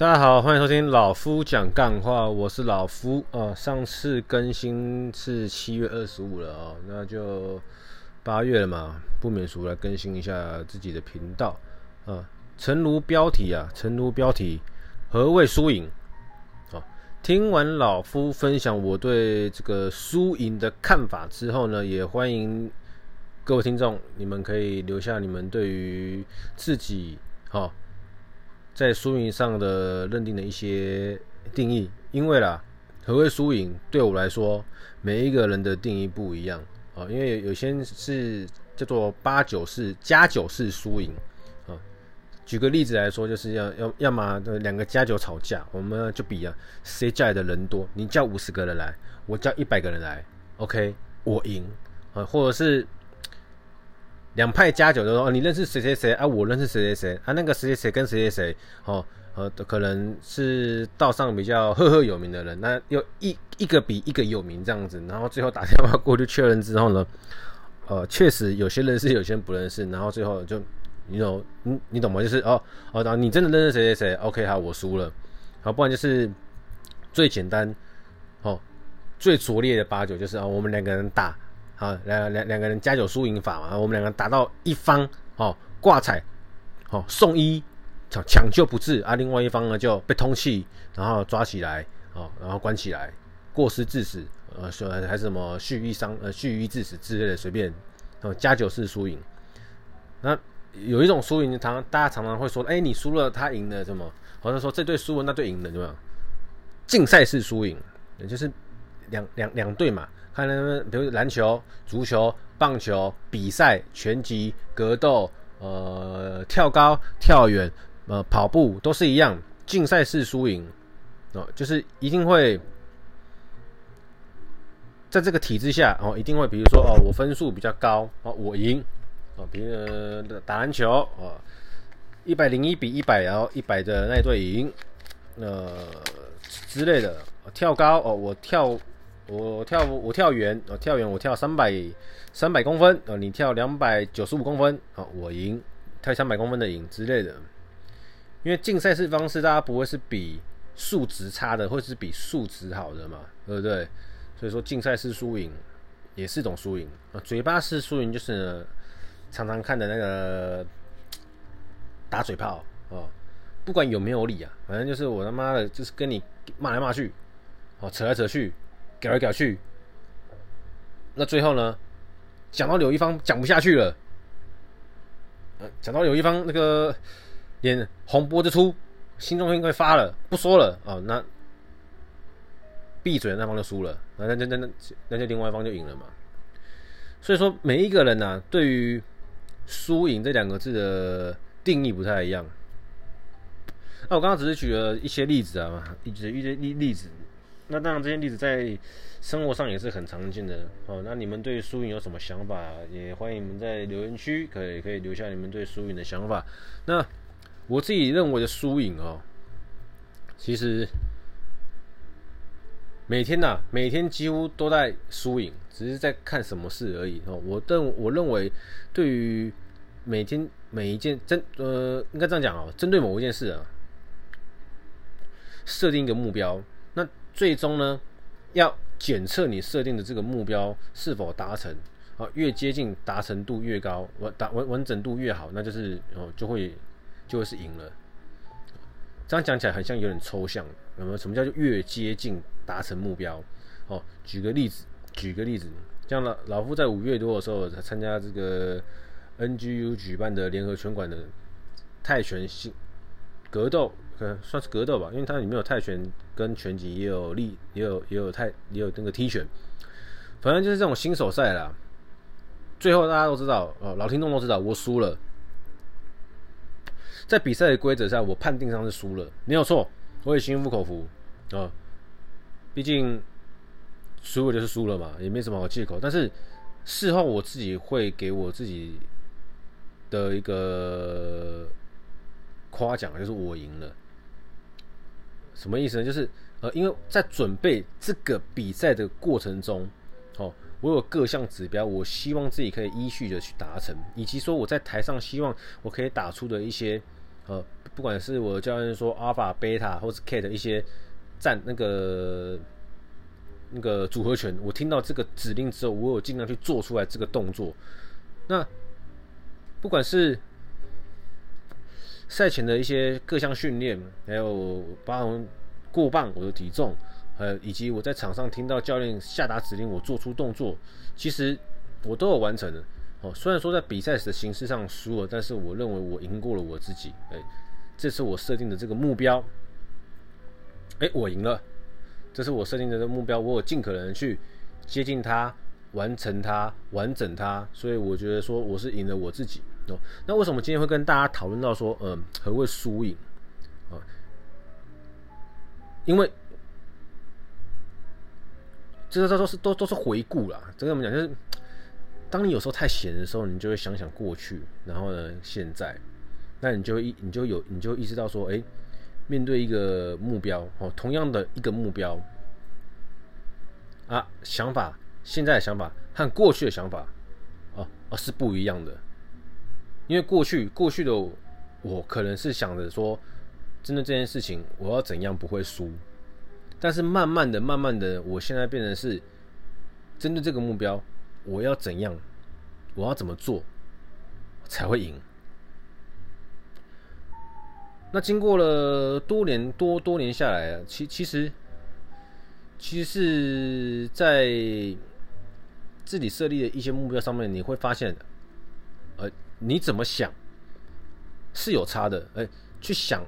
大家好，欢迎收听老夫讲干话，我是老夫啊。上次更新是七月二十五了啊，那就八月了嘛，不免俗来更新一下自己的频道啊。诚如标题啊，诚如标题，何谓输赢？啊，听完老夫分享我对这个输赢的看法之后呢，也欢迎各位听众，你们可以留下你们对于自己啊。在输赢上的认定的一些定义，因为啦，何谓输赢？对我来说，每一个人的定义不一样啊。因为有些是叫做八九式、加九式输赢啊。举个例子来说，就是要要要么两个加九吵架，我们就比啊，谁家里的人多？你叫五十个人来，我叫一百个人来，OK，我赢啊，或者是。两派加酒的说哦，你认识谁谁谁啊？我认识谁谁谁啊？那个谁谁谁跟谁谁谁，哦，呃，可能是道上比较赫赫有名的人，那又一一个比一个有名这样子，然后最后打电话过去确认之后呢，呃，确实有些认识，有些人不认识，然后最后就，你懂，你你懂吗？就是哦哦，然后你真的认识谁谁谁？OK，好，我输了，好，不然就是最简单，哦，最拙劣的八九就是啊，我们两个人打。啊，两两两个人加九输赢法嘛，我们两个打到一方哦挂彩，哦送医，抢抢救不治啊，另外一方呢就被通气，然后抓起来，哦，然后关起来，过失致死，呃，说还是什么蓄意伤呃蓄意致死之类的，随便，哦加九式输赢。那有一种输赢，常大家常常会说，哎，你输了，他赢了，什么？好像说这队输了，那队赢了，对吧？竞赛式输赢，也就是两两两队嘛。看他们，比如篮球、足球、棒球比赛、拳击、格斗、呃跳高、跳远、呃跑步都是一样，竞赛式输赢哦，就是一定会在这个体制下哦，一定会比如说哦，我分数比较高哦，我赢哦，比如打篮球哦，一百零一比一百，然后一百的那一队赢，呃之类的，跳高哦，我跳。我跳我跳远，我跳远我跳三百三百公分，哦，你跳两百九十五公分，哦，我赢，跳三百公分的赢之类的。因为竞赛式方式，大家不会是比数值差的，或是比数值好的嘛，对不对？所以说竞赛式输赢也是一种输赢啊。嘴巴式输赢就是，常常看的那个打嘴炮哦，不管有没有理啊，反正就是我他妈的，就是跟你骂来骂去，哦，扯来扯去。搞来搞去，那最后呢？讲到有一方讲不下去了，呃，讲到有一方那个脸红脖子粗，心中应该发了，不说了啊，那闭嘴那方就输了，那那那那那就另外一方就赢了嘛。所以说，每一个人呢，啊，对于输赢这两个字的定义不太一样。那我刚刚只是举了一些例子啊嘛，举一些例例子。那当然，这些例子在生活上也是很常见的哦。那你们对输赢有什么想法？也欢迎你们在留言区可以可以留下你们对输赢的想法。那我自己认为的输赢哦，其实每天呐、每天几乎都在输赢，只是在看什么事而已哦。我认我认为，对于每天每一件针呃，应该这样讲哦，针对某一件事啊，设定一个目标。最终呢，要检测你设定的这个目标是否达成啊，越接近达成度越高，完达完完整度越好，那就是哦就会就会是赢了。这样讲起来好像有点抽象，那么什么叫做越接近达成目标？哦，举个例子，举个例子，像老老夫在五月多的时候才参加这个 NGU 举办的联合拳馆的泰拳新格斗。嗯，算是格斗吧，因为它里面有泰拳跟拳击，也有力，也有也有泰，也有那个踢拳，反正就是这种新手赛啦。最后大家都知道，哦，老听众都知道，我输了。在比赛的规则上，我判定上是输了，没有错，我也心服口服啊。毕竟输了就是输了嘛，也没什么好借口。但是事后我自己会给我自己的一个夸奖，就是我赢了。什么意思呢？就是呃，因为在准备这个比赛的过程中，哦，我有各项指标，我希望自己可以依序的去达成，以及说我在台上希望我可以打出的一些呃，不管是我的教练说 Alpha、Beta 或是 Cat 一些站那个那个组合拳，我听到这个指令之后，我有尽量去做出来这个动作。那不管是赛前的一些各项训练，还有包含过磅我的体重，呃，以及我在场上听到教练下达指令，我做出动作，其实我都有完成的。哦，虽然说在比赛时的形式上输了，但是我认为我赢过了我自己。哎，这是我设定的这个目标。哎，我赢了，这是我设定的这个目标，我有尽可能去接近它，完成它，完整它。所以我觉得说我是赢了我自己。哦，那为什么今天会跟大家讨论到说，嗯，何谓输赢？啊，因为这个这都是都都是回顾啦。这个怎么讲？就是。当你有时候太闲的时候，你就会想想过去，然后呢，现在，那你就会你就有你就意识到说，哎，面对一个目标哦，同样的一个目标啊，想法现在的想法和过去的想法啊啊是不一样的，因为过去过去的我可能是想着说，真的这件事情我要怎样不会输，但是慢慢的慢慢的，我现在变成是针对这个目标。我要怎样？我要怎么做才会赢？那经过了多年多多年下来啊，其其实其实是在自己设立的一些目标上面，你会发现，你怎么想是有差的。哎，去想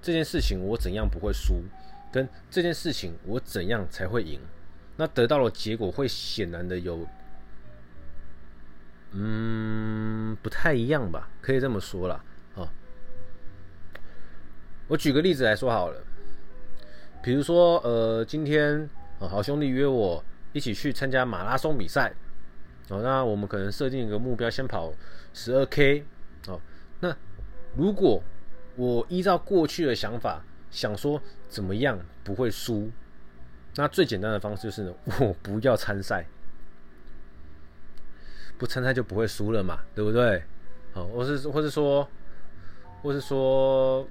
这件事情我怎样不会输，跟这件事情我怎样才会赢，那得到的结果会显然的有。嗯，不太一样吧，可以这么说啦。哦。我举个例子来说好了，比如说，呃，今天呃好兄弟约我一起去参加马拉松比赛，哦，那我们可能设定一个目标，先跑十二 K，哦，那如果我依照过去的想法想说怎么样不会输，那最简单的方式就是，我不要参赛。不参赛就不会输了嘛，对不对？好，或是或是说，或是说，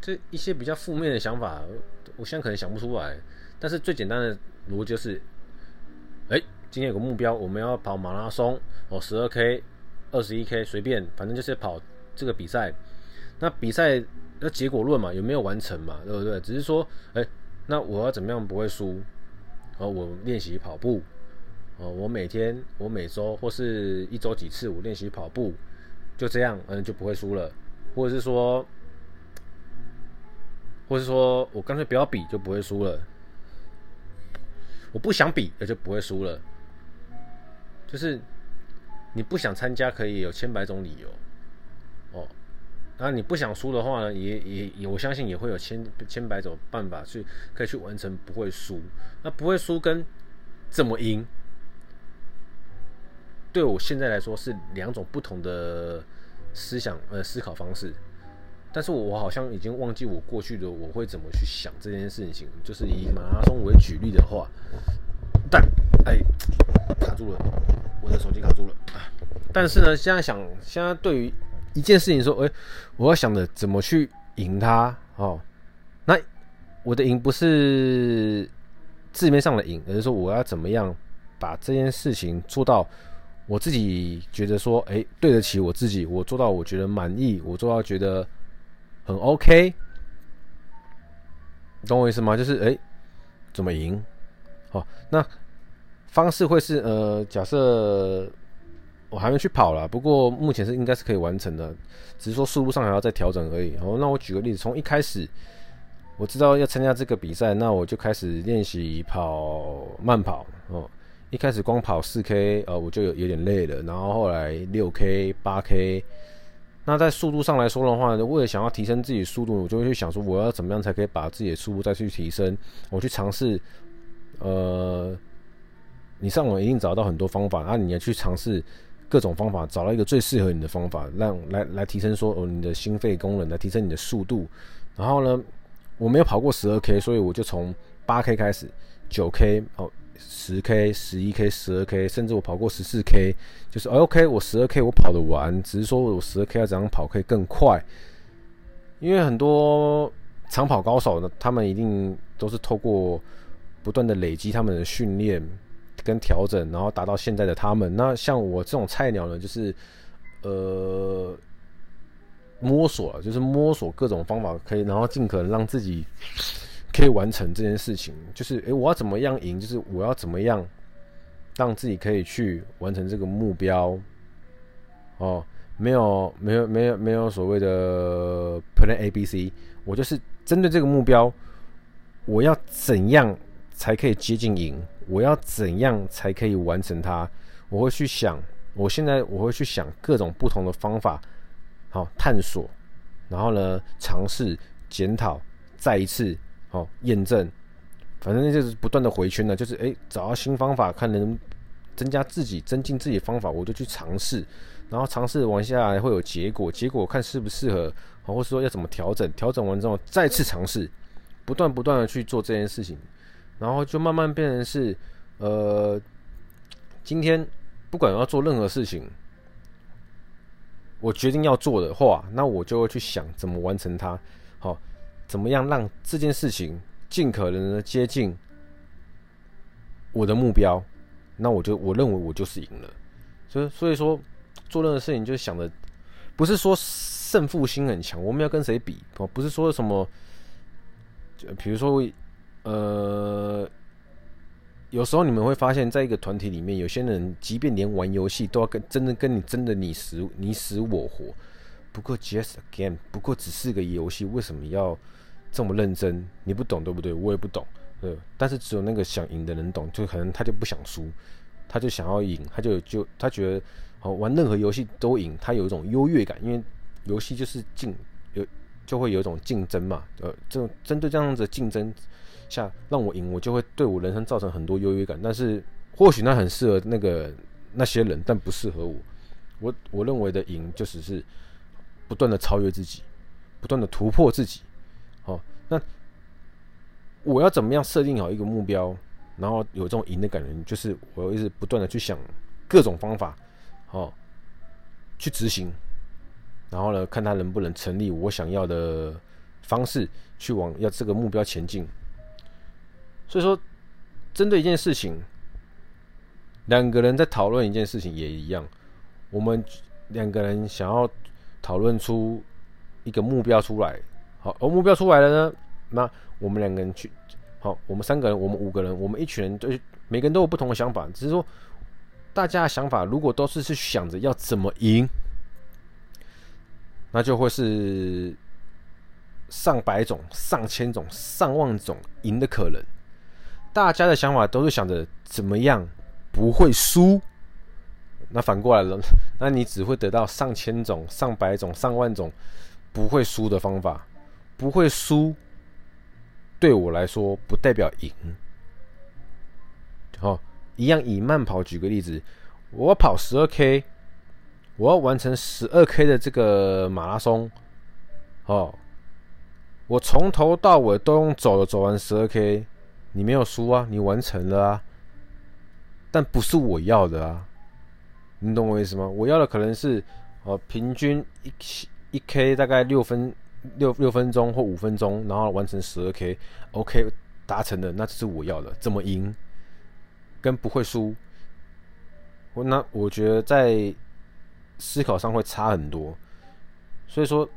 这一些比较负面的想法，我现在可能想不出来。但是最简单的逻辑就是，哎，今天有个目标，我们要跑马拉松哦，十二 K、二十一 K，随便，反正就是跑这个比赛。那比赛那结果论嘛，有没有完成嘛，对不对？只是说，哎，那我要怎么样不会输？哦，我练习跑步。哦，我每天，我每周或是一周几次，我练习跑步，就这样，嗯，就不会输了。或者是说，或者是说我干脆不要比，就不会输了。我不想比，也就不会输了。就是你不想参加，可以有千百种理由。哦，那你不想输的话呢，也也，我相信也会有千千百种办法去可以去完成，不会输。那不会输跟怎么赢？对我现在来说是两种不同的思想呃思考方式，但是我我好像已经忘记我过去的我会怎么去想这件事情。就是以马拉松为举例的话，但哎卡住了，我的手机卡住了！但是呢，现在想现在对于一件事情说，哎，我要想着怎么去赢它哦。那我的赢不是字面上的赢，而是说我要怎么样把这件事情做到。我自己觉得说，哎，对得起我自己，我做到我觉得满意，我做到觉得很 OK，懂我意思吗？就是哎，怎么赢？好，那方式会是呃，假设我还没去跑啦，不过目前是应该是可以完成的，只是说速度上还要再调整而已。哦，那我举个例子，从一开始我知道要参加这个比赛，那我就开始练习跑慢跑哦。一开始光跑四 K，呃，我就有有点累了。然后后来六 K、八 K，那在速度上来说的话，为了想要提升自己速度，我就会去想说，我要怎么样才可以把自己的速度再去提升？我去尝试，呃，你上网一定找到很多方法，然后你要去尝试各种方法，找到一个最适合你的方法，让来来提升说哦你的心肺功能，来提升你的速度。然后呢，我没有跑过十二 K，所以我就从八 K 开始，九 K 哦。十 K、十一 K、十二 K，甚至我跑过十四 K，就是 OK，我十二 K 我跑得完，只是说我十二 K 要怎样跑可以更快。因为很多长跑高手呢，他们一定都是透过不断的累积他们的训练跟调整，然后达到现在的他们。那像我这种菜鸟呢，就是呃摸索，就是摸索各种方法，可以然后尽可能让自己可以完成这件事情。就是诶，我要怎么样赢？就是我要怎么样让自己可以去完成这个目标？哦。没有，没有，没有，没有所谓的 Plan A、B、C，我就是针对这个目标，我要怎样才可以接近赢？我要怎样才可以完成它？我会去想，我现在我会去想各种不同的方法，好探索，然后呢，尝试检讨，再一次好验证，反正就是不断的回圈呢，就是诶，找到新方法，看能增加自己、增进自己的方法，我就去尝试。然后尝试完下来会有结果，结果看适不适合，或是说要怎么调整，调整完之后再次尝试，不断不断的去做这件事情，然后就慢慢变成是，呃，今天不管要做任何事情，我决定要做的话，那我就会去想怎么完成它，好，怎么样让这件事情尽可能的接近我的目标，那我就我认为我就是赢了，所以所以说。做任何事情就想着，不是说胜负心很强，我们要跟谁比哦？不是说什么，比如说，呃，有时候你们会发现，在一个团体里面，有些人即便连玩游戏都要跟真的跟你真的你死你死我活。不过 just game，不过只是个游戏，为什么要这么认真？你不懂对不对？我也不懂，对。但是只有那个想赢的人懂，就可能他就不想输，他就想要赢，他就就他觉得。好，玩任何游戏都赢，他有一种优越感，因为游戏就是竞有就会有一种竞争嘛。呃，这种针对这样子的竞争下让我赢，我就会对我人生造成很多优越感。但是或许那很适合那个那些人，但不适合我。我我认为的赢就只是不断的超越自己，不断的突破自己。好，那我要怎么样设定好一个目标，然后有这种赢的感觉，就是我一直不断的去想各种方法。好，去执行，然后呢，看他能不能成立我想要的方式，去往要这个目标前进。所以说，针对一件事情，两个人在讨论一件事情也一样。我们两个人想要讨论出一个目标出来，好，而目标出来了呢，那我们两个人去，好，我们三个人，我们五个人，我们一群人，都每个人都有不同的想法，只是说。大家的想法如果都是去想着要怎么赢，那就会是上百种、上千种、上万种赢的可能。大家的想法都是想着怎么样不会输，那反过来了，那你只会得到上千种、上百种、上万种不会输的方法。不会输，对我来说不代表赢。好。一样以慢跑举个例子，我跑十二 K，我要完成十二 K 的这个马拉松，哦，我从头到尾都用走的走完十二 K，你没有输啊，你完成了啊，但不是我要的啊，你懂我意思吗？我要的可能是哦，平均一一 K 大概六分六六分钟或五分钟，然后完成十二 K，OK 达成的，那这是我要的，怎么赢？跟不会输，我那我觉得在思考上会差很多，所以说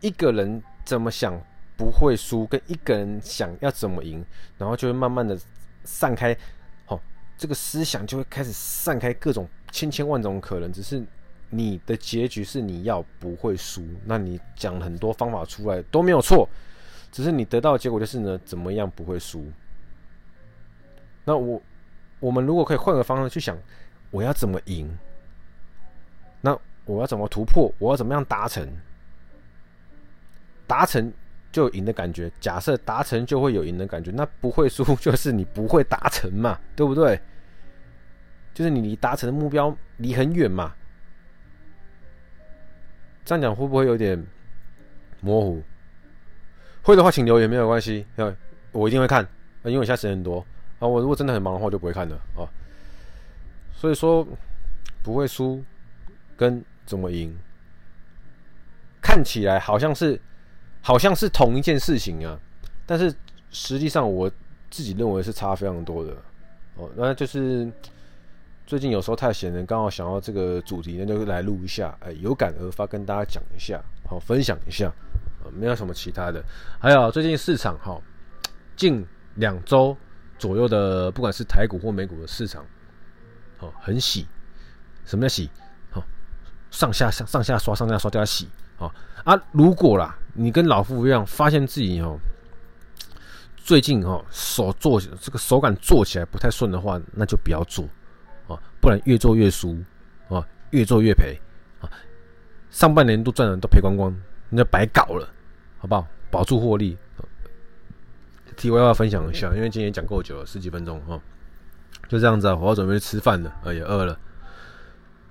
一个人怎么想不会输，跟一个人想要怎么赢，然后就会慢慢的散开，好，这个思想就会开始散开各种千千万种可能，只是你的结局是你要不会输，那你讲很多方法出来都没有错，只是你得到的结果就是呢，怎么样不会输，那我。我们如果可以换个方式去想，我要怎么赢？那我要怎么突破？我要怎么样达成？达成就赢的感觉。假设达成就会有赢的感觉，那不会输就是你不会达成嘛，对不对？就是你离达成的目标离很远嘛。这样讲会不会有点模糊？会的话，请留言没有关系，我一定会看，因为我现在时间很多。啊，我如果真的很忙的话，我就不会看了啊。所以说，不会输跟怎么赢，看起来好像是好像是同一件事情啊，但是实际上我自己认为是差非常多的哦。那就是最近有时候太闲了，刚好想要这个主题，那就来录一下，哎，有感而发，跟大家讲一下，好，分享一下，没有什么其他的。还有最近市场哈，近两周左右的，不管是台股或美股的市场，哦，很喜，什么叫喜？上下上上下刷，上下刷加洗啊啊！如果啦，你跟老夫一样，发现自己哦，最近哦手做这个手感做起来不太顺的话，那就不要做啊，不然越做越输啊，越做越赔啊。上半年都赚的都赔光光，那白搞了，好不好？保住获利。题外话分享一下，因为今天讲够久了，十几分钟哈，就这样子，我要准备吃饭了，呃也饿了。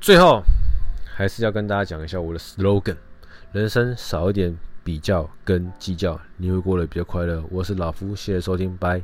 最后。还是要跟大家讲一下我的 slogan：人生少一点比较跟计较，你会过得比较快乐。我是老夫，谢谢收听，拜。